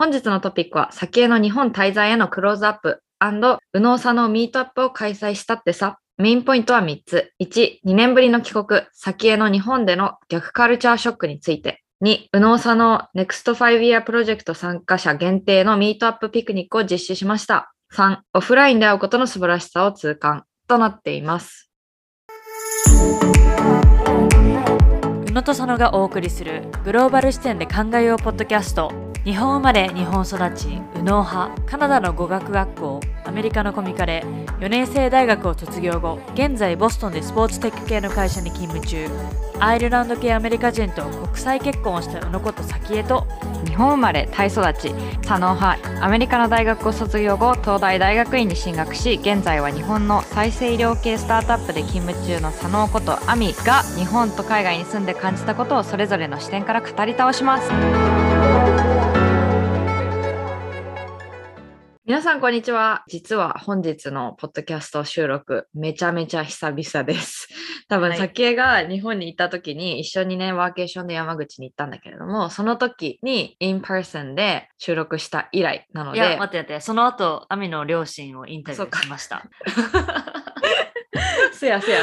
本日のトピックは、先への日本滞在へのクローズアップ右脳左脳ミートアップを開催したってさ。メインポイントは3つ。1、2年ぶりの帰国、先への日本での逆カルチャーショックについて。2、右脳左脳ネクスト5 Year プロジェクト参加者限定のミートアップピクニックを実施しました。3、オフラインで会うことの素晴らしさを痛感となっています。野と佐野がお送りするグローバル視点で考えようポッドキャスト。日本生まれ日本育ち右脳派カナダの語学学校。アメリカのコミカレ4年生大学を卒業後現在ボストンでスポーツテック系の会社に勤務中。アイルランド系アメリカ人と国際結婚をした宇野こと早紀江と日本生まれタイ育ち。左脳派アメリカの大学を卒業後東大大学院に進学し現在は日本の再生医療系スタートアップで勤務中の左脳ことアミが日本と海外に住んで感じたことをそれぞれの視点から語り倒します。皆さん、こんにちは。実は本日のポッドキャスト収録、めちゃめちゃ久々です。多分、先江が日本に行った時に、一緒にね、ワーケーションで山口に行ったんだけれども、その時に、 in person で収録した以来なので。いや、待って待って、その後、亜美の両親をインタビューしました。せやせや。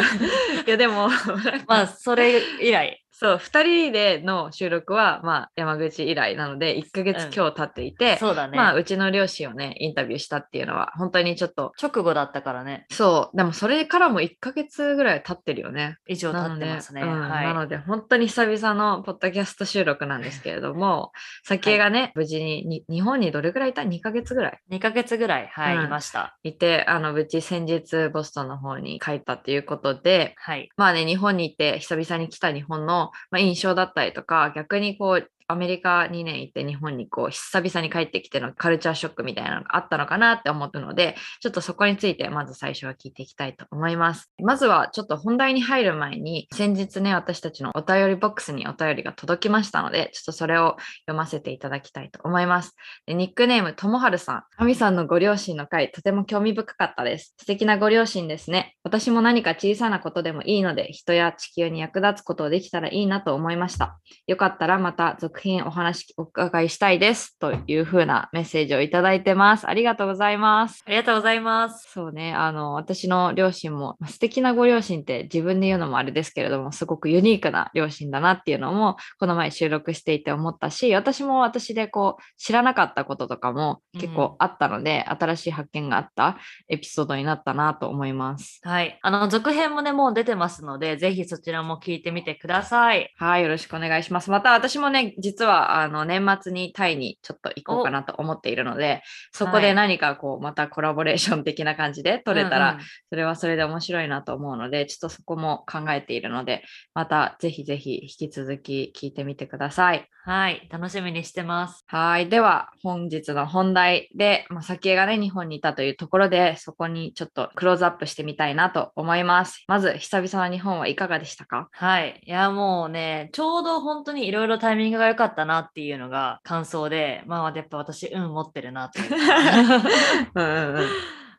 いや、でも、まあ、それ以来。そう、2人での収録は、まあ、山口以来なので、1ヶ月強経っていて、うん、そうだね。まあ、うちの両親をね、インタビューしたっていうのは、本当にちょっと。直後だったからね。そう、でもそれからも1ヶ月ぐらい経ってるよね。以上経ってますね。うん、はい、なので、本当に久々のポッドキャスト収録なんですけれども、先がね、はい、無事に日本にどれぐらいいた ?2 ヶ月ぐらい ?2 ヶ月ぐらい、はい、うん、いました。いて、あの、無事先日ボストンの方に帰ったっていうことで、はい、まあね、日本に行って久々に来た日本の、ま、印象だったりとか、逆にこう、アメリカ2年行って日本にこう久々に帰ってきてのカルチャーショックみたいなのがあったのかなって思ったので、ちょっとそこについてまず最初は聞いていきたいと思います。まずはちょっと本題に入る前に、先日ね、私たちのお便りボックスにお便りが届きましたので、ちょっとそれを読ませていただきたいと思います。でニックネームともはるさん、あみさんのご両親の回、とても興味深かったです。素敵なご両親ですね。私も何か小さなことでもいいので、人や地球に役立つことをできたらいいなと思いました。よかったらまた続編お話お伺いしたいですというふうなメッセージをいただいてます。ありがとうございます。ありがとうございます。そうね、あの、私の両親も素敵なご両親って自分で言うのもあれですけれども、すごくユニークな両親だなっていうのも、この前収録していて思ったし、私も私でこう、知らなかったこととかも結構あったので、うん、新しい発見があったエピソードになったなと思います。はい。あの、続編もね、もう出てますので、ぜひそちらも聞いてみてください。はい、よろしくお願いします。また私もね、実は、あの、年末にタイにちょっと行こうかなと思っているので、そこで何かこう、またコラボレーション的な感じで撮れたら、それはそれで面白いなと思うので、ちょっとそこも考えているので、またぜひぜひ引き続き聞いてみてください。はい、楽しみにしてます。はい、では本日の本題で、まあ、先がね、日本にいたというところで、そこにちょっとクローズアップしてみたいなと思います。まず、久々の日本はいかがでしたか？はい、いやもうね、ちょうど本当にいろいろタイミングが良かったなっていうのが感想で、まあやっぱ私、運持ってるなという うんうんうん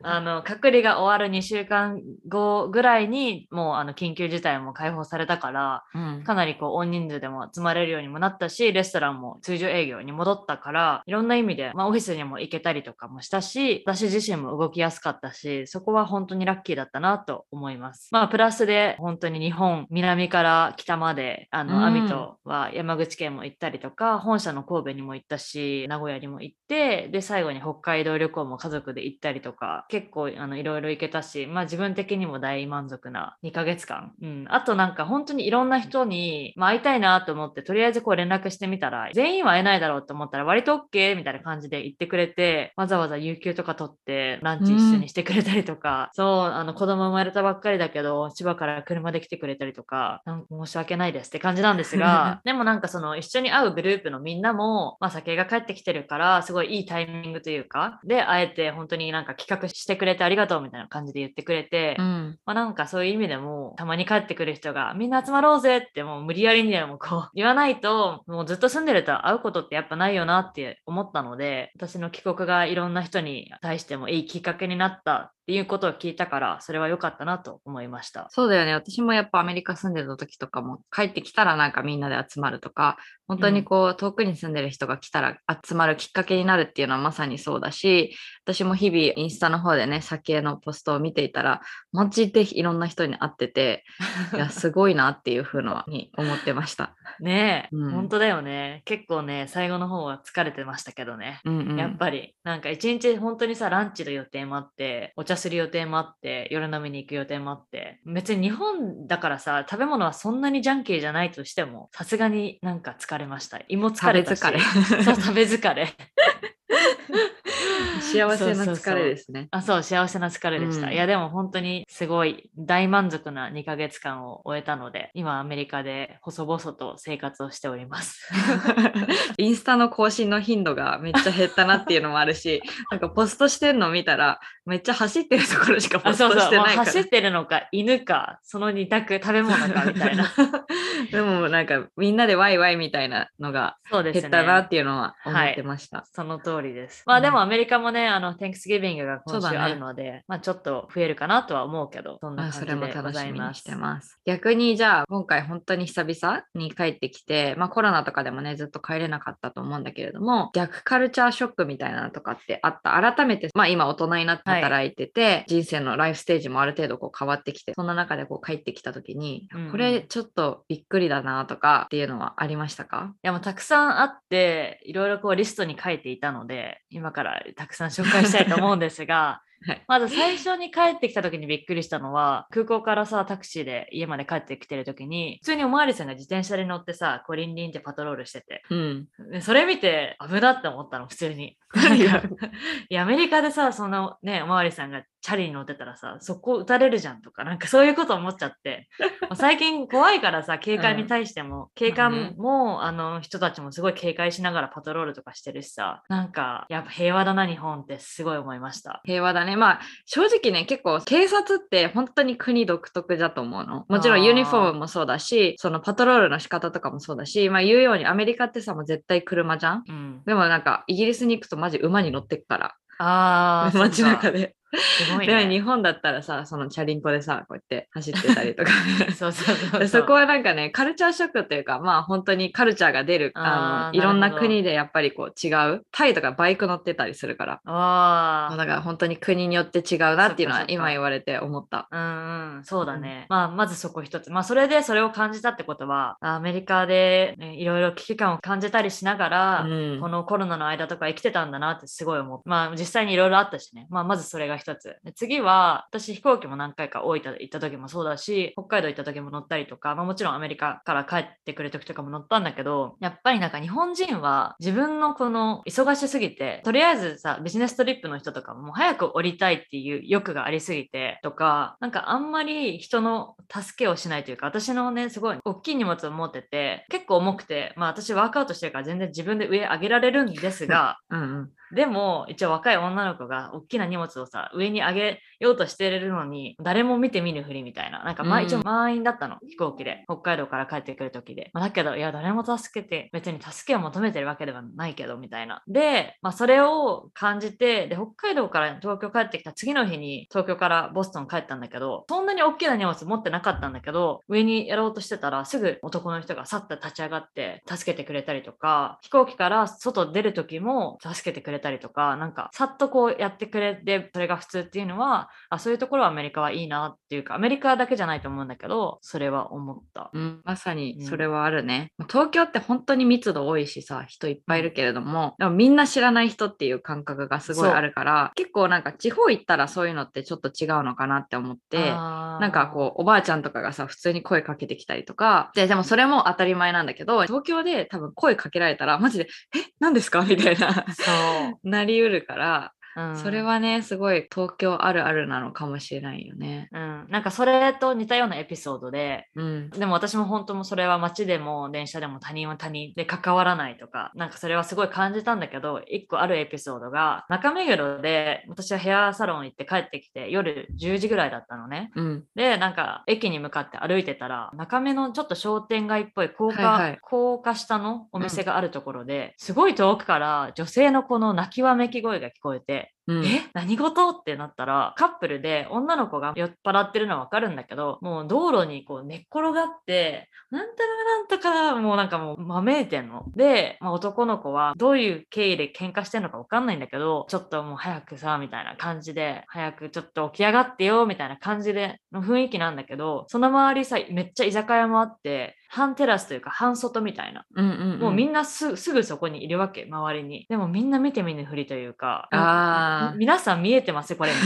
あの隔離が終わる2週間後ぐらいにもうあの緊急事態も解放されたから、うん、かなりこう大人数でも集まれるようにもなったしレストランも通常営業に戻ったからいろんな意味で、まあ、オフィスにも行けたりとかもしたし私自身も動きやすかったしそこは本当にラッキーだったなと思います。まあプラスで本当に日本南から北まであの、うん、アミトは山口県も行ったりとか本社の神戸にも行ったし名古屋にも行ってで最後に北海道旅行も家族で行ったりとか結構あのいろいろ行けたし、まあ、自分的にも大満足な2ヶ月間、うん、あとなんか本当にいろんな人に、まあ、会いたいなと思ってとりあえずこう連絡してみたら全員は会えないだろうと思ったら割と OK みたいな感じで言ってくれてわざわざ有給とか取ってランチ一緒にしてくれたりとか、うん、そうあの子供生まれたばっかりだけど千葉から車で来てくれたりとかなんか申し訳ないですって感じなんですが でもなんかその一緒に会うグループのみんなも、まあ、酒が帰ってきてるからすごいいいタイミングというかで会えて本当になんか企画してくれてありがとうみたいな感じで言ってくれて、うん、まあ、なんかそういう意味でもたまに帰ってくる人がみんな集まろうぜってもう無理やりにでもこう 言わないともうずっと住んでると会うことってやっぱないよなって思ったので私の帰国がいろんな人に対してもいいきっかけになったいうことを聞いたからそれは良かったなと思いました。そうだよね。私もやっぱアメリカ住んでた時とかも帰ってきたらなんかみんなで集まるとか本当にこう、遠くに住んでる人が来たら集まるきっかけになるっていうのはまさにそうだし私も日々インスタの方でね酒のポストを見ていたらマジでいろんな人に会ってていや すごいなっていうふうに思ってました。ねえ、うん、本当だよね。結構ね最後の方は疲れてましたけどね、うんうん、やっぱりなんか一日本当にさランチの予定もあってお茶する予定もあって夜飲みに行く予定もあって別に日本だからさ食べ物はそんなにジャンキーじゃないとしてもさすがになんか疲れました。胃も疲れたし。食べ疲れ。そう食べ疲れ 幸せな疲れですね。あそう幸せな疲れでした、うん、いやでも本当にすごい大満足な2ヶ月間を終えたので今アメリカで細々と生活をしております。インスタの更新の頻度がめっちゃ減ったなっていうのもあるし なんかポストしてんの見たらめっちゃ走ってるところしかポストしてないから。走ってるのか犬かその2択食べ物かみたいな。でもなんかみんなでワイワイみたいなのが減ったなっていうのは思ってました、ねはい、その通りですまあでもアメリカもね、あの、Thanksgiving が今週あるので、ね、まあちょっと増えるかなとは思うけど、そんな感じでございます。それも楽しみにしてます。逆にじゃあ、今回本当に久々に帰ってきて、まあコロナとかでもね、ずっと帰れなかったと思うんだけれども、逆カルチャーショックみたいなのとかってあった。改めて、まあ今大人になって働いてて、はい、人生のライフステージもある程度こう変わってきて、そんな中でこう帰ってきた時に、うん、これちょっとびっくりだなとかっていうのはありましたか？いやもうたくさんあって、いろいろこうリストに書いていたので、今からたくさん紹介したいと思うんですが、はい、まず最初に帰ってきた時にびっくりしたのは空港からさタクシーで家まで帰ってきてる時に普通におまわりさんが自転車で乗ってさコリンリンってパトロールしてて、うん、でそれ見て危なって思ったの普通に。いやアメリカでさそのねおまわりさんがチャリに乗ってたらさそこ撃たれるじゃんとかなんかそういうこと思っちゃって。最近怖いからさ警官に対しても、うん、警官も、あの人たちもすごい警戒しながらパトロールとかしてるしさなんかやっぱ平和だな日本ってすごい思いました。平和だね。まあ正直ね結構警察って本当に国独特だと思うの。もちろんユニフォームもそうだしそのパトロールの仕方とかもそうだしまあ言うようにアメリカってさもう絶対車じゃん、うん、でもなんかイギリスに行くとマジ馬に乗ってくから。あ街中で。すごい、ね、日本だったらさそのチャリンコでさこうやって走ってたりとか。そうそうそうそこはなんかねカルチャーショックというかまあ本当にカルチャーが出るあのいろんな国でやっぱりこう違うタイとかバイク乗ってたりするから。あだから本当に国によって違うなっていうのは今言われて思った。うんうん。そうだね、うん、まあまずそこ一つ。まあそれでそれを感じたってことはアメリカで、ね、いろいろ危機感を感じたりしながら、うん、このコロナの間とか生きてたんだなってすごい思う。まあ実際にいろいろあったしね。まあまずそれが一つ。次は私飛行機も何回か大分行った時もそうだし北海道行った時も乗ったりとか、まあ、もちろんアメリカから帰ってくる時とかも乗ったんだけどやっぱりなんか日本人は自分のこの忙しすぎてとりあえずさビジネストリップの人とかも早く降りたいっていう欲がありすぎてとかなんかあんまり人の助けをしないというか私のねすごい大きい荷物を持ってて結構重くてまあ私ワークアウトしてるから全然自分で上上げられるんですが、うん。でも一応若い女の子が大きな荷物をさ上に上げようとしてるのに誰も見て見ぬふりみたいな。なんか、まあ、一応満員だったの。飛行機で。北海道から帰ってくる時で、まあ、だけどいや誰も助けて別に助けを求めてるわけではないけどみたいな。で、まあ、それを感じてで北海道から東京帰ってきた次の日に東京からボストン帰ったんだけどそんなに大きな荷物持ってなかったんだけど上にやろうとしてたらすぐ男の人がさっと立ち上がって助けてくれたりとか飛行機から外出る時も助けてくれれたりとかなんかさっとこうやってくれてそれが普通っていうのはあそういうところはアメリカはいいなっていうかアメリカだけじゃないと思うんだけどそれは思った、うん、まさにそれはあるね、うん、東京って本当に密度多いしさ人いっぱいいるけれども、でもみんな知らない人っていう感覚がすごいあるから結構なんか地方行ったらそういうのってちょっと違うのかなって思ってなんかこうおばあちゃんとかがさ普通に声かけてきたりとかででもそれも当たり前なんだけど東京で多分声かけられたらマジで「え何ですか?」みたいな なりうるから、うん、それはねすごい東京あるあるなのかもしれないよね。うん、なんかそれと似たようなエピソードで、うん、でも私も本当もそれは街でも電車でも他人は他人で関わらないとかなんかそれはすごい感じたんだけど一個あるエピソードが中目黒で私はヘアサロン行って帰ってきて夜10時ぐらいだったのね。うん、でなんか駅に向かって歩いてたら中目のちょっと商店街っぽい高架、はいはい、高架下のお店があるところで、うん、すごい遠くから女性のこの泣きわめき声が聞こえて it うん。え何事？ってなったらカップルで女の子が酔っ払ってるのは分かるんだけどもう道路にこう寝っ転がってなんたらなんとかもうなんかもうまめいてんの。で、まあ、男の子はどういう経緯で喧嘩してんのか分かんないんだけどちょっともう早くさみたいな感じで早くちょっと起き上がってよみたいな感じでの雰囲気なんだけどその周りさめっちゃ居酒屋もあって半テラスというか半外みたいな。うんうんうん。もうみんなすすぐそこにいるわけ周りに。でもみんな見て見ぬふりというか皆さん見えてます？これ。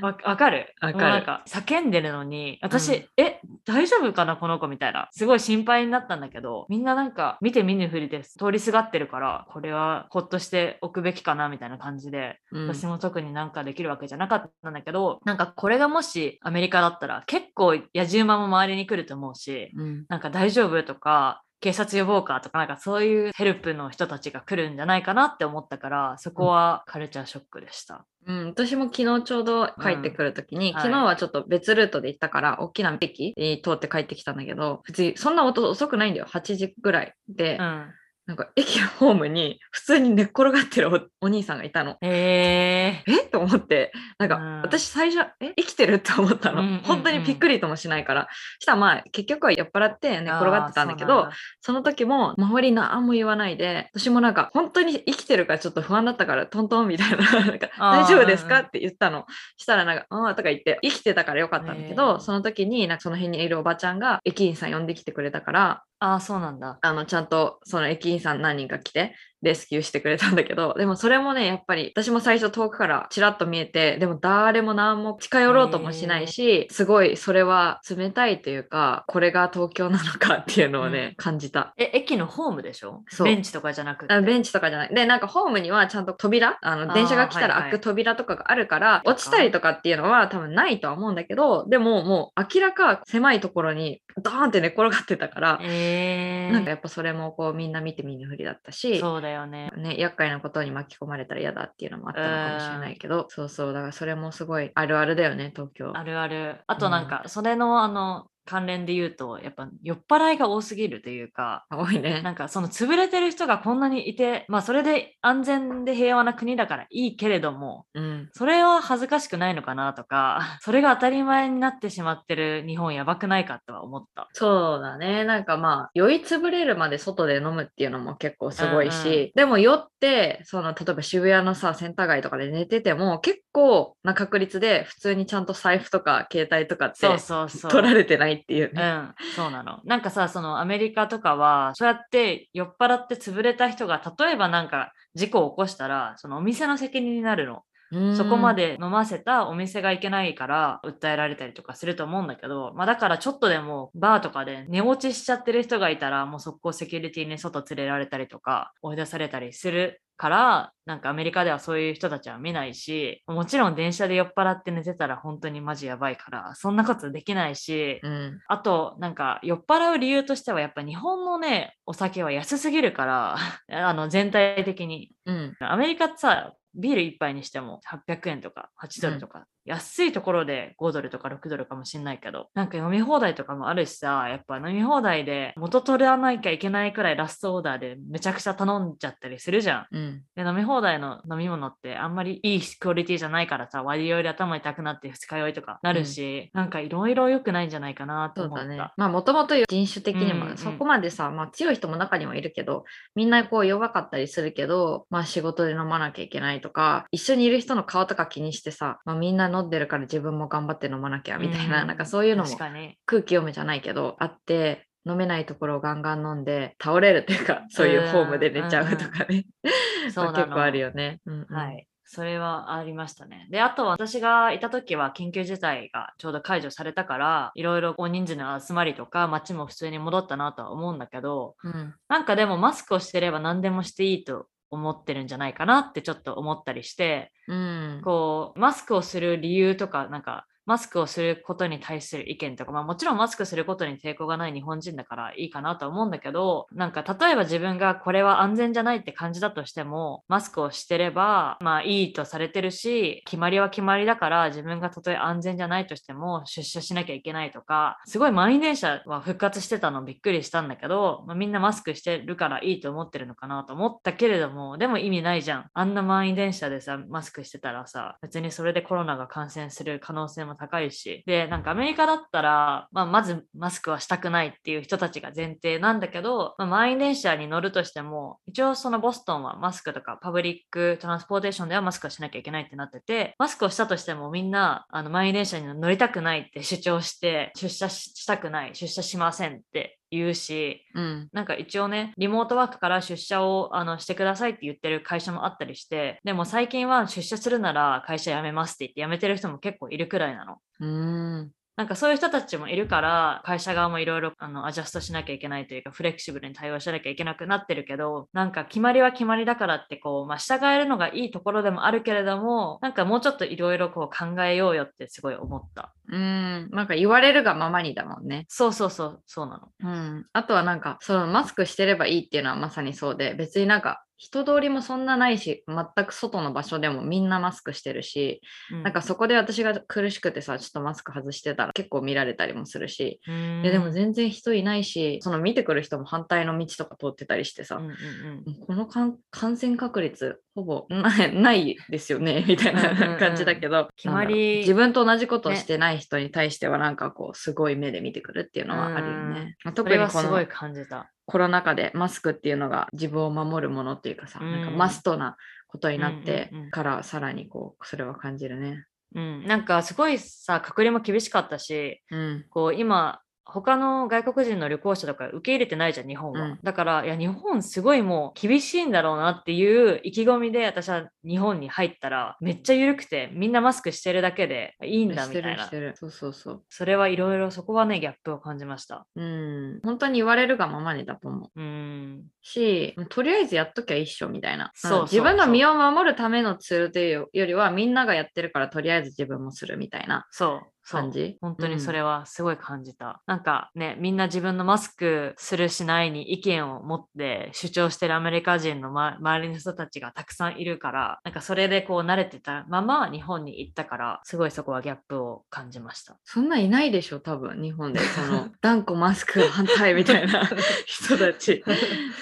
わわかる？わかる。なんか叫んでるのに私、うん。え大丈夫かなこの子みたいな。すごい心配になったんだけどみんななんか見て見ぬふりです。通りすがってるからこれはほっとしておくべきかなみたいな感じでうん。私も特になんかできるわけじゃなかったんだけど、なんかこれがもしアメリカだったら結構野じ馬も周りに来ると思うし、うん。なんか大丈夫？とか、警察呼ぼうかとか、なんかそういうヘルプの人たちが来るんじゃないかなって思ったから、そこはカルチャーショックでした。うん、私も昨日ちょうど帰ってくるときに、ん昨日はちょっと別ルートで行ったから、大きな駅に通って帰ってきたんだけど、普通にそんな音遅くないんだよ。8時ぐらいで、うん。なんか駅のホームに普通に寝っ転がってるおお兄さんがいたの。ええ？と思って、なんか、うん。私最初、え？生きてる？って思ったの。うんうんうん。本当にびっくりともしないから。したらまあ、結局は酔っ払ってー、寝転がってたんだけど、その時も周り何も言わないで、私もなんか本当に生きてるからちょっと不安だったからトントンみたいな、なんか大丈夫ですか？って言ったの。したらなんか、ああとか言って生きてたからよかったんだけど、その時になんかその辺にいるおばちゃんが駅員さん呼んできてくれたから、ああ、そうなんだ。あのちゃんとその駅員さん何人か来てレスキューしてくれたんだけど、でもそれもね、やっぱり私も最初遠くからちらっと見えて、でも誰も何も近寄ろうともしないし、すごいそれは冷たいというか、これが東京なのかっていうのをね、うん感じた。え、駅のホームでしょ？そうベンチとかじゃなくて。あベンチとかじゃない。で、なんかホームにはちゃんと扉、あの電車が来たらはいはい開く扉とかがあるから、落ちたりとかっていうのは多分ないとは思うんだけど、でももう明らか狭いところにドーンって寝転がってたから、えー、なんかやっぱそれもこうみんな見て見ぬふりだったし、そうだよね。ね、厄介なことに巻き込まれたら嫌だっていうのもあったのかもしれないけど、そうそう、だからそれもすごいあるあるだよね、東京。あるある。あとなんか、それのあの、関連で言うと、やっぱ酔っ払いが多すぎるというか、多いね。なんかその潰れてる人がこんなにいて、まあそれで安全で平和な国だからいいけれども、うん。それは恥ずかしくないのかなとか、それが当たり前になってしまってる日本やばくないかとは思った。そうだね。なんかまあ、酔いつぶれるまで外で飲むっていうのも結構すごいし、うんうでも酔って、その、例えば渋谷のさ、センター街とかで寝てても、結構な確率で普通にちゃんと財布とか携帯とかってそうそうそう。取られてないっていうね。うん、そうなの。なんかさ、そのアメリカとかは、そうやって酔っ払って潰れた人が、例えばなんか事故を起こしたら、そのお店の責任になるの。うんそこま。で飲ませたお店がいけないから訴えられたりとかすると思うんだけど、まあだからちょっとでもバーとかで寝落ちしちゃってる人がいたらもう速攻セキュリティに外連れられたりとか追い出されたりするから、なんかアメリカではそういう人たちは見ないし、もちろん電車で酔っ払って寝てたら本当にマジやばいから、そんなことできないし、うん。あと、なんか、酔っ払う理由としては、やっぱ日本のね、お酒は安すぎるから、あの、全体的に。うん。アメリカってさ、ビール一杯にしても800円とか8ドルとか、安いところで5ドルとか6ドルかもしんないけど、なんか飲み放題とかもあるしさ、やっぱ飲み放題で元取らなきゃいけないくらいラストオーダーでめちゃくちゃ頼んじゃったりするじゃん。うん。で飲み放題の飲み物ってあんまりいいクオリティじゃないからさ割りで頭痛くなって二日酔いとかなるし、なんかいろいろ良くないんじゃないかなと思った。そうだね。まあもともと人種的にうんうんもそこまでさ、まあ強い人も中にはいるけど、みんなこう弱かったりするけど、まあ仕事で飲まなきゃいけないとか、一緒にいる人の顔とか気にしてさ、まあみんな飲んでるから自分も頑張って飲まなきゃみたいな、うんなんかそういうのも。空気読めじゃないけど、あって、飲めないところをガンガン飲んで倒れるっていうか、そういうホームで寝ちゃうとかね。そうなのまあ結構あるよね。うんうんはい。それはありましたね。で、あとは私がいた時は緊急事態がちょうど解除されたから、いろいろ大人数の集まりとか街も普通に戻ったなとは思うんだけど、うんなんかでもマスクをしてれば何でもしていいと思ってるんじゃないかなってちょっと思ったりして、うん。こう、マスクをする理由とか、なんか、マスクをすることに対する意見とか、まあもちろんマスクすることに抵抗がない日本人だからいいかなと思うんだけど、なんか例えば自分がこれは安全じゃないって感じだとしても、マスクをしてれば、まあいいとされてるし、決まりは決まりだから自分がたとえ安全じゃないとしても出社しなきゃいけないとか、すごい満員電車は復活してたのびっくりしたんだけど、まあ、みんなマスクしてるからいいと思ってるのかなと思ったけれども、でも意味ないじゃん。あんな満員電車でさ、マスクしてたらさ、別にそれでコロナが感染する可能性も高いし、で、なんかアメリカだったら、まあ、まずマスクはしたくないっていう人たちが前提なんだけど、まあ、満員電車に乗るとしても、一応そのボストンはマスクとか public transportation ではマスクはしなきゃいけないってなってて、マスクをしたとしてもみんなあの満員電車に乗りたくないって主張して、出社したくない、出社しませんって言うし、うん、なんか一応ねリモートワークから出社をあのしてくださいって言ってる会社もあったりしてでも最近は出社するなら会社辞めますって言って辞めてる人も結構いるくらいなの。うんなんかそういう人たちもいるから、会社側もいろいろアジャストしなきゃいけないというか、フレキシブルに対応しなきゃいけなくなってるけど、なんか決まりは決まりだからって、こう、まあ、従えるのがいいところでもあるけれども、なんかもうちょっといろいろこう考えようよってすごい思った。うん、なんか言われるがままにだもんね。そうそうそう、そうなの。うん。あとはなんか、そのマスクしてればいいっていうのはまさにそうで、別になんか人通りもそんなないし全く外の場所でもみんなマスクしてるし、うん、なんかそこで私が苦しくてさちょっとマスク外してたら結構見られたりもするし、うん、でも全然人いないしその見てくる人も反対の道とか通ってたりしてさ、うんうんうん、この感染確率ほぼないですよねみたいな感じだけど、決まり自分と同じことをしてない人に対してはなんかこうすごい目で見てくるっていうのはあるよね。特にこのすごい感じたコロナ禍でマスクっていうのが自分を守るものっていうかさ、うん、なんかマストなことになってからさらにこうそれは感じるね。うん、なんかすごいさ隔離も厳しかったし、うん、こう今他の外国人の旅行者とか受け入れてないじゃん、日本は。うん、だから、いや、日本すごいもう厳しいんだろうなっていう意気込みで私は日本に入ったら、めっちゃ緩くて、みんなマスクしてるだけでいいんだみたいな。そうそうそう。それはいろいろそこはね、ギャップを感じました。うん。本当に言われるがままにだと思う。うん。し、とりあえずやっときゃ一緒みたいな。そう自分の身を守るためのツールというよりは、みんながやってるから、とりあえず自分もするみたいな。そう。感じ？本当にそれはすごい感じた、うん、なんかねみんな自分のマスクするしないに意見を持って主張してるアメリカ人の、ま、周りの人たちがたくさんいるからなんかそれでこう慣れてたまま日本に行ったからすごいそこはギャップを感じました。そんないないでしょ多分日本で。その 断固マスク反対みたいな 人たち。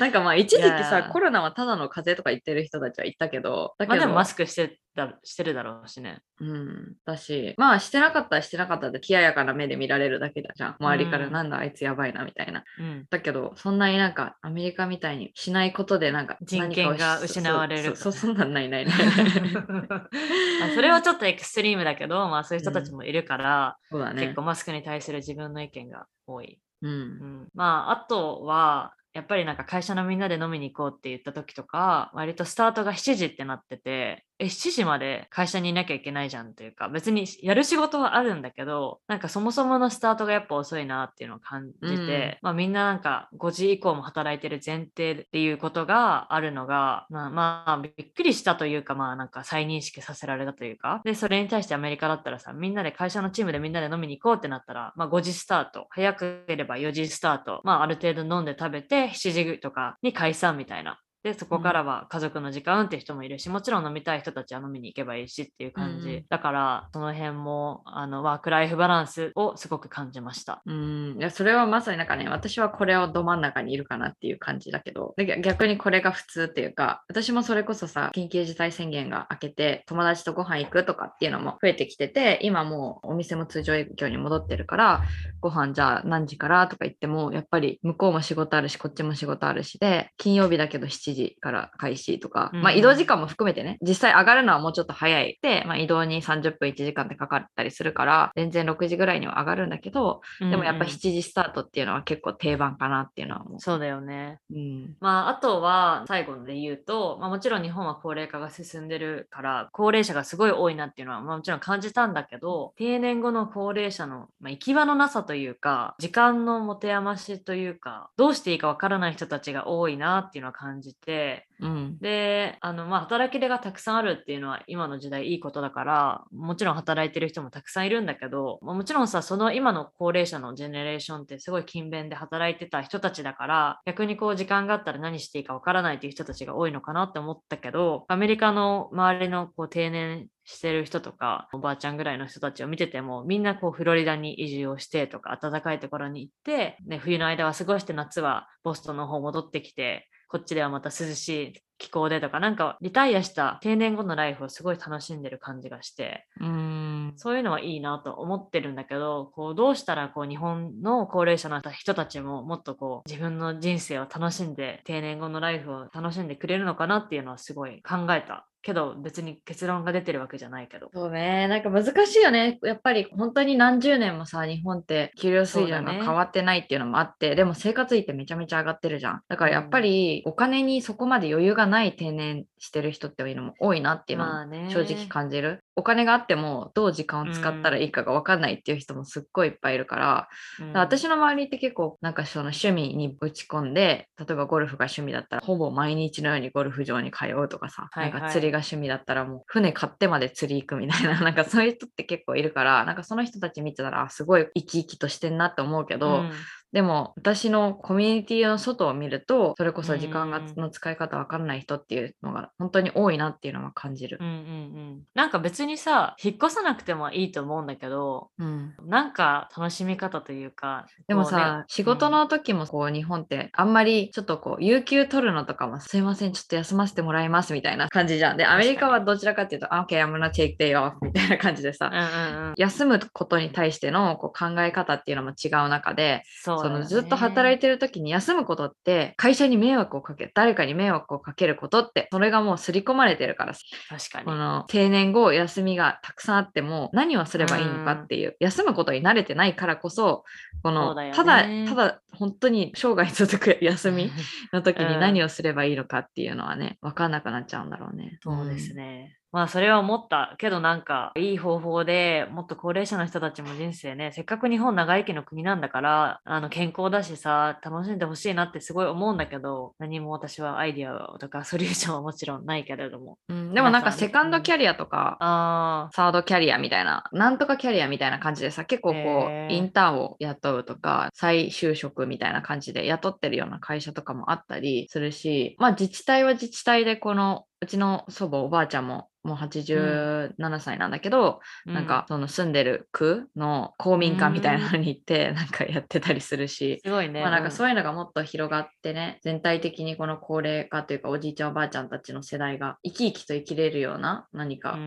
なんかまあ一時期さコロナはただの風邪とか言ってる人たちは言ったけどだけど、まあ、でもマスクしてだしてるだろうしね。うん。だし、まあしてなかったらしてなかったで、冷ややかな目で見られるだけだじゃん。周りからなんだ、あいつやばいなみたいな。うん、だけど、そんなになんかアメリカみたいにしないことでなんか人権が失われる。そう、そんなんないないない。それはちょっとエクストリームだけど、まあそういう人たちもいるから、うん、そうだね、結構マスクに対する自分の意見が多い。うん、うん、まああとは、やっぱりなんか会社のみんなで飲みに行こうって言った時とか割とスタートが7時ってなっててえ、7時まで会社にいなきゃいけないじゃんというか、別にやる仕事はあるんだけど、なんかそもそものスタートがやっぱ遅いなっていうのを感じて、うん、まあみんななんか5時以降も働いてる前提っていうことがあるのが、まあまあびっくりしたというか、まあなんか再認識させられたというか、で、それに対してアメリカだったらさ、みんなで会社のチームでみんなで飲みに行こうってなったら、まあ5時スタート、早ければ4時スタート、まあある程度飲んで食べて7時とかに解散みたいなでそこからは家族の時間って人もいるし、もちろん飲みたい人たちは飲みに行けばいいしっていう感じ、うん、だからその辺もあのワークライフバランスをすごく感じました。うん。いやそれはまさになんかね私はこれをど真ん中にいるかなっていう感じだけど。逆にこれが普通っていうか私もそれこそさ緊急事態宣言が明けて友達とご飯行くとかっていうのも増えてきてて今もうお店も通常営業に戻ってるからご飯じゃあ何時からとか言ってもやっぱり向こうも仕事あるしこっちも仕事あるしで金曜日だけど7時から開始とか、うん、まあ移動時間も含めてね、実際上がるのはもうちょっと早いで、まあ、移動に30分1時間でかかったりするから、全然6時ぐらいには上がるんだけど、でもやっぱ7時スタートっていうのは結構定番かなっていうのは思う。そうだよね。うん、まああとは最後で言うと、まあ、もちろん日本は高齢化が進んでるから、高齢者がすごい多いなっていうのは、まあ、もちろん感じたんだけど、定年後の高齢者の、まあ、行き場のなさというか、時間の持て余しというか、どうしていいかわからない人たちが多いなっていうのは感じて、うん、であの、まあ、働き手がたくさんあるっていうのは今の時代いいことだからもちろん働いてる人もたくさんいるんだけど、まあ、もちろんさその今の高齢者のジェネレーションってすごい勤勉で働いてた人たちだから逆にこう時間があったら何していいかわからないっていう人たちが多いのかなって思ったけどアメリカの周りのこう定年してる人とかおばあちゃんぐらいの人たちを見ててもみんなこうフロリダに移住をしてとか暖かいところに行って、ね、冬の間は過ごして夏はボストンの方戻ってきてこっちではまた涼しい気候でとかなんかリタイアした定年後のライフをすごい楽しんでる感じがしてうん。そういうのはいいなと思ってるんだけどこうどうしたらこう日本の高齢者の人たちももっとこう自分の人生を楽しんで定年後のライフを楽しんでくれるのかなっていうのはすごい考えたけど別に結論が出てるわけじゃないけど。そうね。なんか難しいよね。やっぱり本当に何十年もさ日本って給料水準が変わってないっていうのもあって、ね、でも生活費ってめちゃめちゃ上がってるじゃん。だからやっぱりお金にそこまで余裕がない定年してる人っていうのも多いなっていうのも正直感じる、お金があってもどう時間を使ったらいいかが分かんないっていう人もすっごいいっぱいいるから、うん、私の周りって結構なんかその趣味に打ち込んで例えばゴルフが趣味だったらほぼ毎日のようにゴルフ場に通うとかさ、はいはい、なんか釣りがが趣味だったらもう船買ってまで釣り行くみたいな なんかそういう人って結構いるからなんかその人たち見てたらすごい生き生きとしてんなって思うけど、うん。でも私のコミュニティの外を見るとそれこそ時間がの使い方わかんない人っていうのが本当に多いなっていうのは感じる。うんうんうん、なんか別にさ引っ越さなくてもいいと思うんだけど、うん、なんか楽しみ方というかでもさ、ね、仕事の時もこう日本ってあんまりちょっとこう有給取るのとかもすいませんちょっと休ませてもらいますみたいな感じじゃん。でアメリカはどちらかっていうと OK I'm gonna take day off みたいな感じでさ、うんうんうん、休むことに対してのこう考え方っていうのも違う中でそ、ね,、のずっと働いてる時に休むことって会社に迷惑をかけ誰かに迷惑をかけることってそれがもう刷り込まれてるから。確かに。この定年後休みがたくさんあっても何をすればいいのかっていう休むことに慣れてないからこそこのただただ本当に生涯続く 休みの時に何をすればいいのかっていうのはね分かんなくなっちゃうんだろうね。そうですね、まあそれは思ったけどなんかいい方法でもっと高齢者の人たちも人生ねせっかく日本長生きの国なんだからあの健康だしさ楽しんでほしいなってすごい思うんだけど何も私はアイディアとかソリューションはもちろんないけれども、うん、でもなんかセカンドキャリアとか、うん、サードキャリアみたいななんとかキャリアみたいな感じでさ結構こうインターンを雇うとか再就職みたいな感じで雇ってるような会社とかもあったりするしまあ自治体は自治体でこのうちの祖母おばあちゃんももう87歳なんだけど、うん、なんかその住んでる区の公民館みたいなのに行って なんかやってたりするし、すごいね。まあなんかそういうのがもっと広がってね、全体的にこの高齢化というかおじいちゃんおばあちゃんたちの世代が生き生きと生きれるような何か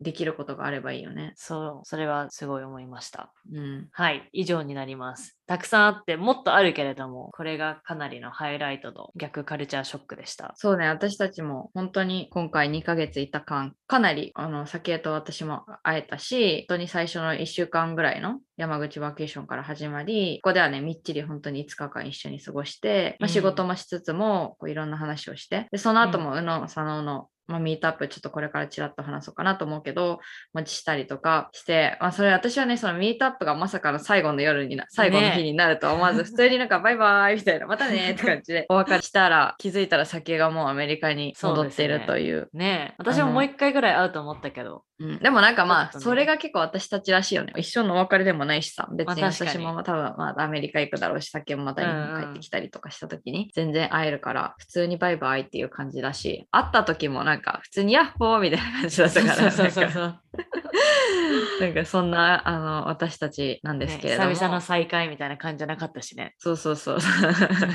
できることがあればいいよね。そう、それはすごい思いました。うん、はい、以上になります。たくさんあってもっとあるけれどもこれがかなりのハイライトの逆カルチャーショックでしたそうね私たちも本当に今回2ヶ月いた間かなりあの先へと私も会えたし本当に最初の1週間ぐらいの山口バケーションから始まりここではねみっちり本当に5日間一緒に過ごして、まあ、仕事もしつつもこういろんな話をしてでその後も宇野佐野のまあ、ミートアップちょっとこれからちらっと話そうかなと思うけど、持ちしたりとかして、まあ、それ私はね、そのミートアップがまさかの最後の夜にな、最後の日になるとは思わず、ね、普通になんかバイバイみたいな、またねって感じで お別れしたら、気づいたら酒がもうアメリカに戻ってるという。うね。ね。私ももう一回ぐらい会うと思ったけど。うん、でもなんかまあ、それが結構私たちらしいよね。一生のお別れでもないしさ、別に私も多分まあアメリカ行くだろうし、酒もまた日本帰ってきたりとかした時に全然会えるから、普通にバイバイっていう感じだし、会った時もなんか普通にヤッホーみたいな感じだったから、そうそうそう なんかそんなあの私たちなんですけれども、ね、久々の再会みたいな感じじゃなかったしね。そうそうそう。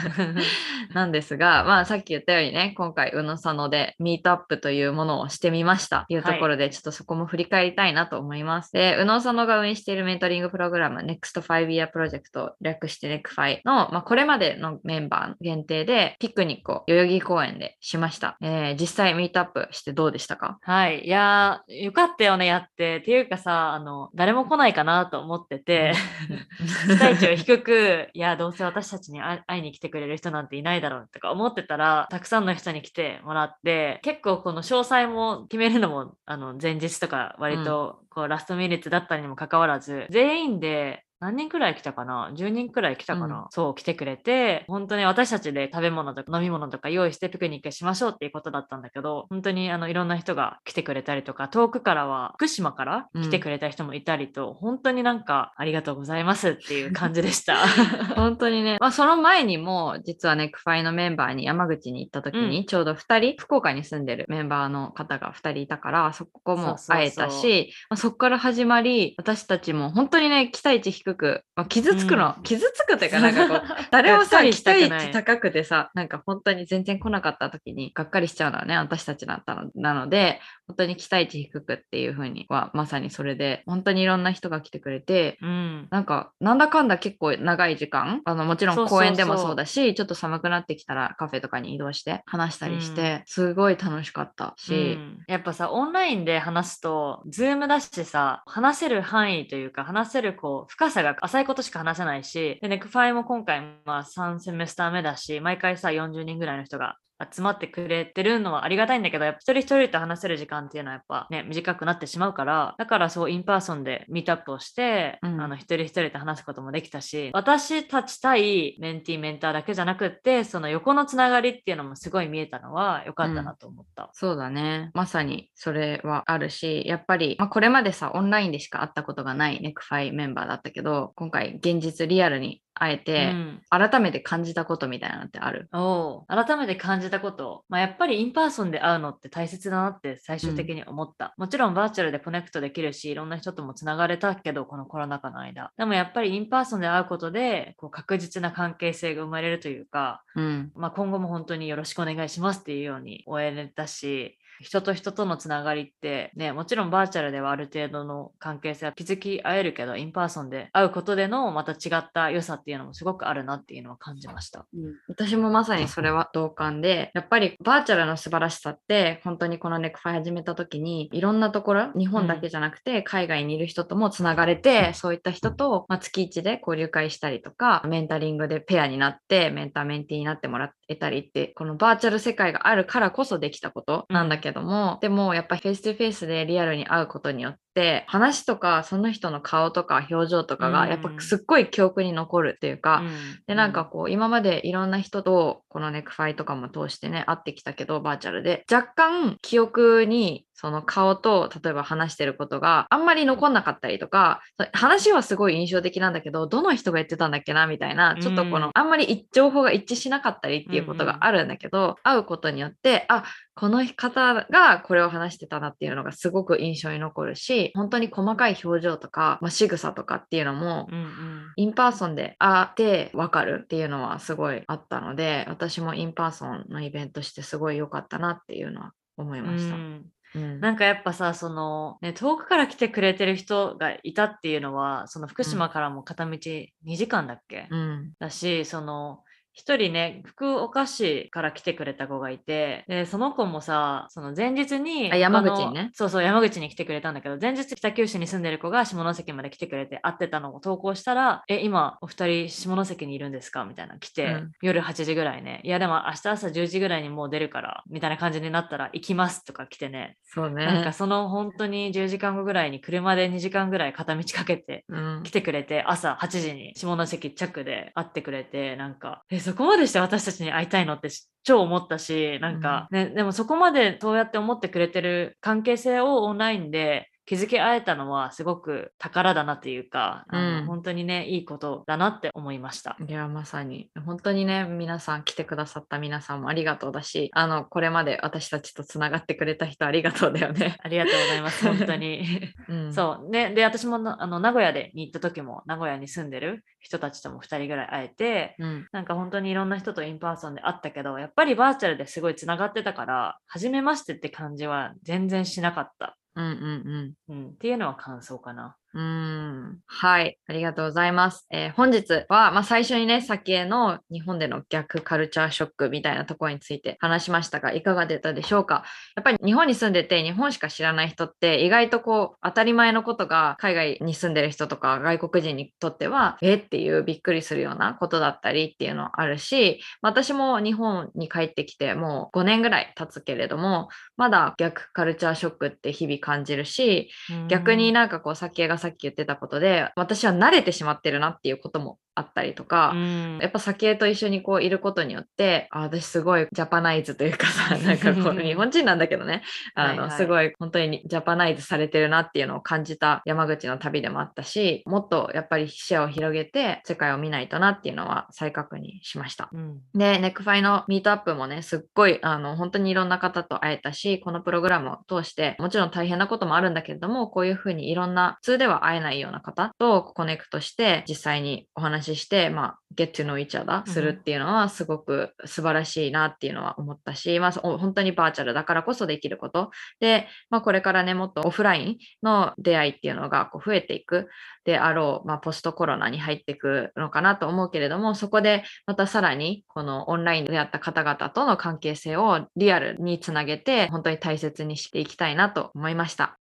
なんですが、まあさっき言ったようにね、今回、宇野佐野でミートアップというものをしてみましたというところで、ちょっとそこも振り返りたいなと思います。で、宇野佐野が運営しているメントリングプログラム、NEXT 5 Year Project、略して NECFI の、まあ、これまでのメンバー限定でピクニックを代々木公園でしました。えー、実際ミートアップしてどうでしたか？はい。いやよかったよね、やって。っていうかさ、あの、誰も来ないかなと思ってて、期待値を低く、いや、どうせ私たちに会いに来てくれる人なんていないだろうとか思ってたら、たくさんの人に来てもらって、結構この詳細も決めるのも、あの、前日とか割とこうラストミニッツだったにもかかわらず、全員で何人くらい来たかな ?10 人くらい来たかな、うん。そう来てくれて、本当に私たちで食べ物とか飲み物とか用意してピクニックしましょうっていうことだったんだけど、本当にあのいろんな人が来てくれたりとか、遠くからは福島から来てくれた人もいたりと、本当になんかありがとうございますっていう感じでした。本当にね、まあ、その前にも実はネクファイのメンバーに山口に行った時うにちょうど2人、福岡に住んでるメンバーの方が2人いたからそこも会えたしまあそこから始まり私たちも本当にね期待値低く、まあ、傷つくの、うん。傷つくというかなんかこう 誰もさ期待値高くてさなんか本当に全然来なかった時にがっかりしちゃうのはね私たちだったのなので本当に期待値低くっていう風にはまさにそれで本当にいろんな人が来てくれてうん。なんか、なんだかんだ結構長い時間、あの、もちろん公園でもそうだし、ちょっと寒くなってきたらカフェとかに移動して話したりして、すごい楽しかったし、うん。やっぱさオンラインで話すと Zoom だしさ話せる範囲というか話せるこう深さが浅いことしか話せないしでネクファイも今回まあ3セメスター目だし毎回さ40人ぐらいの人が集まってくれてるのはありがたいんだけどやっぱ一人一人と話せる時間っていうのはやっぱね短くなってしまうからだからそう in person で meet up をして、うんあの一人一人と話すこともできたし私たち対 mentee mentor だけじゃなくってその横のつながりっていうのもすごい見えたのは良かったなと思った。そうだね。まさにそれはあるし、やっぱり、まあ、これまでさ、オンラインでしか会ったことがないネクファイメンバーだったけど、今回現実リアルに会えて、うん。改めて感じたことみたいなのってある？おう。改めて感じたこと、まあ、やっぱり in person で会うのって大切だなって最終的に思った、もちろんバーチャルで connect できるしいろんな人ともつながれたけどこのコロナ禍の間。でもやっぱり in person で会うことでこう確実な関係性が生まれるというか、うん。まあ、今後も本当によろしくお願いしますっていうように終えれたし人と人とのつながりってねもちろんバーチャルではある程度の関係性は築き合えるけど in person で会うことでのまた違った良さっていうのもすごくあるなっていうのは感じました。私もまさにそれは同感で、やっぱりバーチャルの素晴らしさって、本当にこのネクファイ始めた時に、いろんなところ、日本だけじゃなくて、海外にいる人ともつながれて、そういった人と、まあ、月1で交流会したりとか、メンタリングでペアになって、 mentor mentee になってもらえたりって、このバーチャル世界があるからこそできたことなんだけども、でもやっぱフェイス2フェイスでリアルに会うことによって、話とか、その人の顔とか表情とかが、やっぱすっごい記憶に残るっていうか、でなんかこう今までいろんな人とこのネクファイとかも通してね会ってきたけどバーチャルで。若干記憶にその顔と例えば話してることがあんまり残んなかったりとかそ話はすごい印象的なんだけどどの人が言ってたんだっけなみたいなちょっとこの、うん。あんまり一情報が一致しなかったりっていうことがあるんだけど、会うことによってあこの方がこれを話してたなっていうのがすごく印象に残るし本当に細かい表情とか、まあ、仕草とかっていうのもうんうん。 in person で会って分かるっていうのはすごいあったので私も in person のイベントしてすごい良かったなっていうのは思いました。うん。うん。なんかやっぱさその、ね、遠くから来てくれてる人がいたっていうのはその福島からも片道2時間だっけ、うん。だしその一人ね福岡市から来てくれた子がいてでその子もさその前日にあ山口にねそうそう山口に来てくれたんだけど前日北九州に住んでる子が下関まで来てくれて会ってたのを投稿したら「え今お二人下関にいるんですか?」みたいな来て、うん夜8時ぐらいね「いやでも明日朝10時ぐらいにもう出るから」みたいな感じになったら「行きます」とか来てねそうね。なんかその本当に10時間後ぐらいに車で2時間ぐらい片道かけてうん来てくれて朝8時に下関着で会ってくれてなんかえそこまでして私たちに会いたいのって超思ったしなんか、ねでもそこまでそうやって思ってくれてる関係性をオンラインで築き合えたのはすごく宝だなというか、うん本当にねいいことだなって思いました。いやまさに本当にね皆さん来てくださった皆さんもありがとうだしあのこれまで私たちとつながってくれた人ありがとうだよね。ありがとうございます本当に。うん、そうね、で私もなあの名古屋でに行った時も名古屋に住んでる人たちとも2人ぐらい会えてうん。なんか本当にいろんな人と in person で会ったけどやっぱりバーチャルですごいつながってたから初めましてって感じは全然しなかった、うんうんうん。うん、っていうのは感想かな。うん。はい、ありがとうございます。えー本日は、まあ、最初にね、先への日本での逆カルチャーショックみたいなところについて話しましたが、いかがでたでしょうか？やっぱり日本に住んでて、日本しか知らない人って、意外とこう、当たり前のことが海外に住んでる人とか外国人にとっては、えっていうびっくりするようなことだったりっていうのあるし、私も日本に帰ってきてもう5年ぐらい経つけれども、まだ逆カルチャーショックって日々感じるし、逆になんかこう、さっきがさっき言ってたことで私は慣れてしまってるなっていうこともあったりとか、うん、やっぱ酒と一緒にこういることによってあ私すごい Japanize というかさ なんかこう日本人なんだけどね。あの、はいはい、すごい本当に Japanize されてるなっていうのを感じた山口の旅でもあったしもっとやっぱり視野を広げて世界を見ないとなっていうのは再確認しました。うん、でネックファイのミートアップもねすっごいあの本当にいろんな方と会えたしこのプログラムを通してもちろん大変なこともあるんだけれどもこういうふうにいろんな普通では会えないような方とコネクトして実際にお話ししてまあ get to know each other するっていうのはすごく素晴らしいなっていうのは思ったし、まあ、本当にバーチャルだからこそできることで、まあ、これからねもっとオフラインの出会いっていうのがこう増えていくであろう、まあ、ポストコロナに入っていくのかなと思うけれどもそこでまたさらにこのオンラインで出会った方々との関係性をリアルにつなげて本当に大切にしていきたいなと思いました。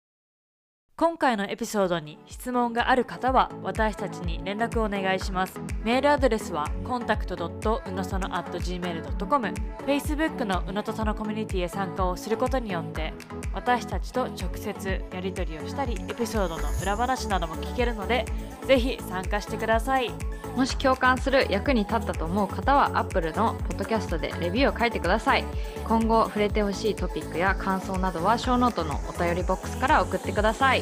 今回のエピソードに質問がある方は私たちに連絡をお願いします。メールアドレスは contact.unosono.gmail.com Facebook のうのとそのコミュニティへ参加をすることによって私たちと直接やり取りをしたりエピソードの裏話なども聞けるのでぜひ参加してください。もし共感する役に立ったと思う方は Apple のポッドキャストでレビューを書いてください今後触れてほしいトピックや感想などはショーノートのお便りボックスから送ってください